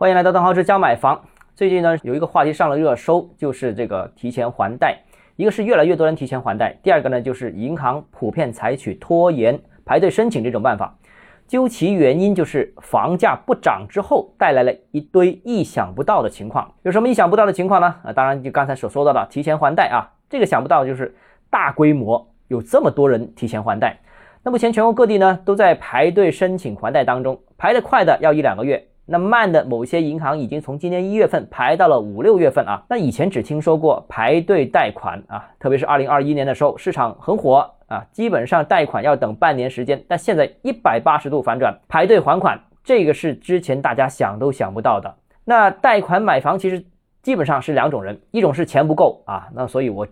欢迎来到邓浩之家买房。最近呢，有一个话题上了热搜，就是这个提前还贷。一个是越来越多人提前还贷，第二个呢，就是银行普遍采取拖延排队申请这种办法。究其原因，就是房价不涨之后带来了一堆意想不到的情况。有什么意想不到的情况呢？啊，当然就刚才所说到的提前还贷啊，这个想不到就是大规模有这么多人提前还贷。那目前全国各地呢都在排队申请还贷当中，排得快的要一两个月，那慢的某些银行已经从今年一月份排到了五六月份啊。那以前只听说过排队贷款啊，特别是二零二一年的时候，市场很火。啊，基本上贷款要等半年时间，但现在一百八十度反转，排队还款，这个是之前大家想都想不到的。那贷款买房其实基本上是两种人，一种是钱不够啊，那所以我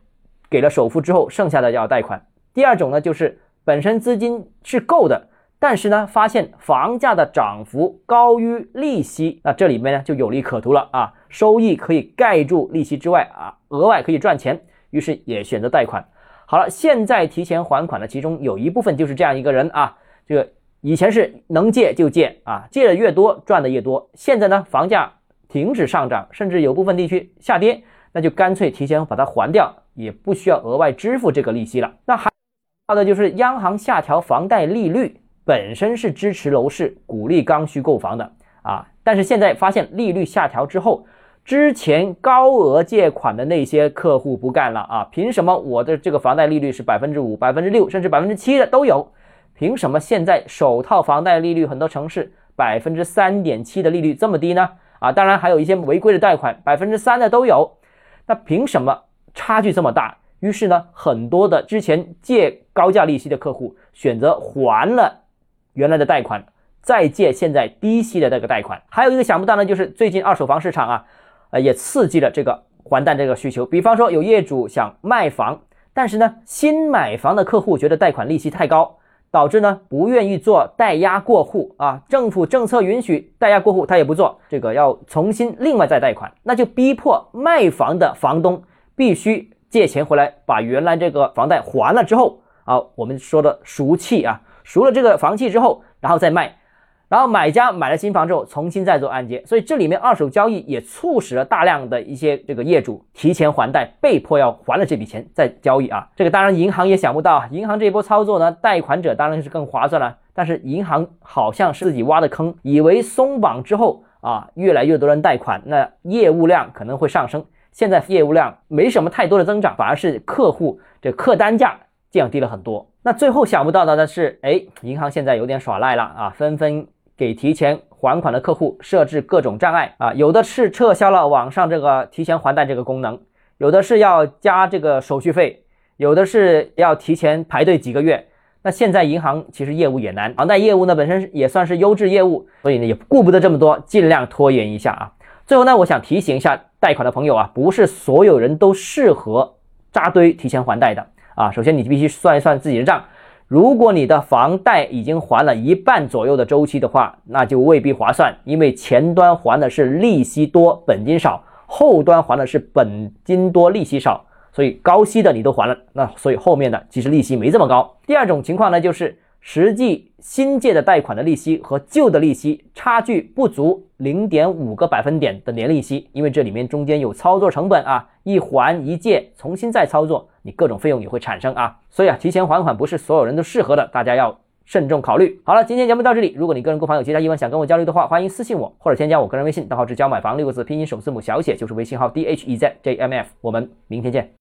给了首付之后，剩下的要贷款；第二种呢，就是本身资金是够的，但是呢，发现房价的涨幅高于利息，那这里面呢就有利可图了啊，收益可以盖住利息之外啊，额外可以赚钱，于是也选择贷款。好了，现在提前还款的其中有一部分就是这样一个人啊，这个以前是能借就借啊，借的越多赚的越多。现在呢，房价停止上涨，甚至有部分地区下跌，那就干脆提前把它还掉，也不需要额外支付这个利息了。那还有的就是央行下调房贷利率，本身是支持楼市、鼓励刚需购房的啊，但是现在发现利率下调之后。之前高额借款的那些客户不干了啊！凭什么我的这个房贷利率是百分之五、百分之六，甚至百分之七的都有？凭什么现在首套房贷利率很多城市百分之三点七的利率这么低呢？啊，当然还有一些违规的贷款，百分之三的都有。那凭什么差距这么大？于是呢，很多的之前借高价利息的客户选择还了原来的贷款，再借现在低息的这个贷款。还有一个想不到呢，就是最近二手房市场啊。呃，也刺激了这个还贷这个需求。比方说，有业主想卖房，但是呢，新买房的客户觉得贷款利息太高，导致呢不愿意做代押过户啊。政府政策允许代押过户，他也不做，这个要重新另外再贷款，那就逼迫卖房的房东必须借钱回来，把原来这个房贷还了之后啊，我们说的赎契啊，赎了这个房契之后，然后再卖。然后买家买了新房之后，重新再做按揭，所以这里面二手交易也促使了大量的一些这个业主提前还贷，被迫要还了这笔钱再交易啊。这个当然银行也想不到啊，银行这一波操作呢，贷款者当然是更划算了，但是银行好像是自己挖的坑，以为松绑之后啊，越来越多人贷款，那业务量可能会上升。现在业务量没什么太多的增长，反而是客户这客单价降低了很多。那最后想不到的呢是，哎，银行现在有点耍赖了啊，纷纷。给提前还款的客户设置各种障碍啊，有的是撤销了网上这个提前还贷这个功能，有的是要加这个手续费，有的是要提前排队几个月。那现在银行其实业务也难，房贷业务呢本身也算是优质业务，所以呢也顾不得这么多，尽量拖延一下啊。最后呢，我想提醒一下贷款的朋友啊，不是所有人都适合扎堆提前还贷的啊。首先你必须算一算自己的账。如果你的房贷已经还了一半左右的周期的话，那就未必划算，因为前端还的是利息多，本金少；后端还的是本金多，利息少。所以高息的你都还了，那所以后面的其实利息没这么高。第二种情况呢，就是。实际新借的贷款的利息和旧的利息差距不足零点五个百分点的年利息，因为这里面中间有操作成本啊，一还一借，重新再操作，你各种费用也会产生啊，所以啊，提前还款不是所有人都适合的，大家要慎重考虑。好了，今天节目到这里，如果你个人购房有其他疑问想跟我交流的话，欢迎私信我或者添加我个人微信，账号是教买房六个字拼音首字母小写就是微信号 d h e z j m f，我们明天见。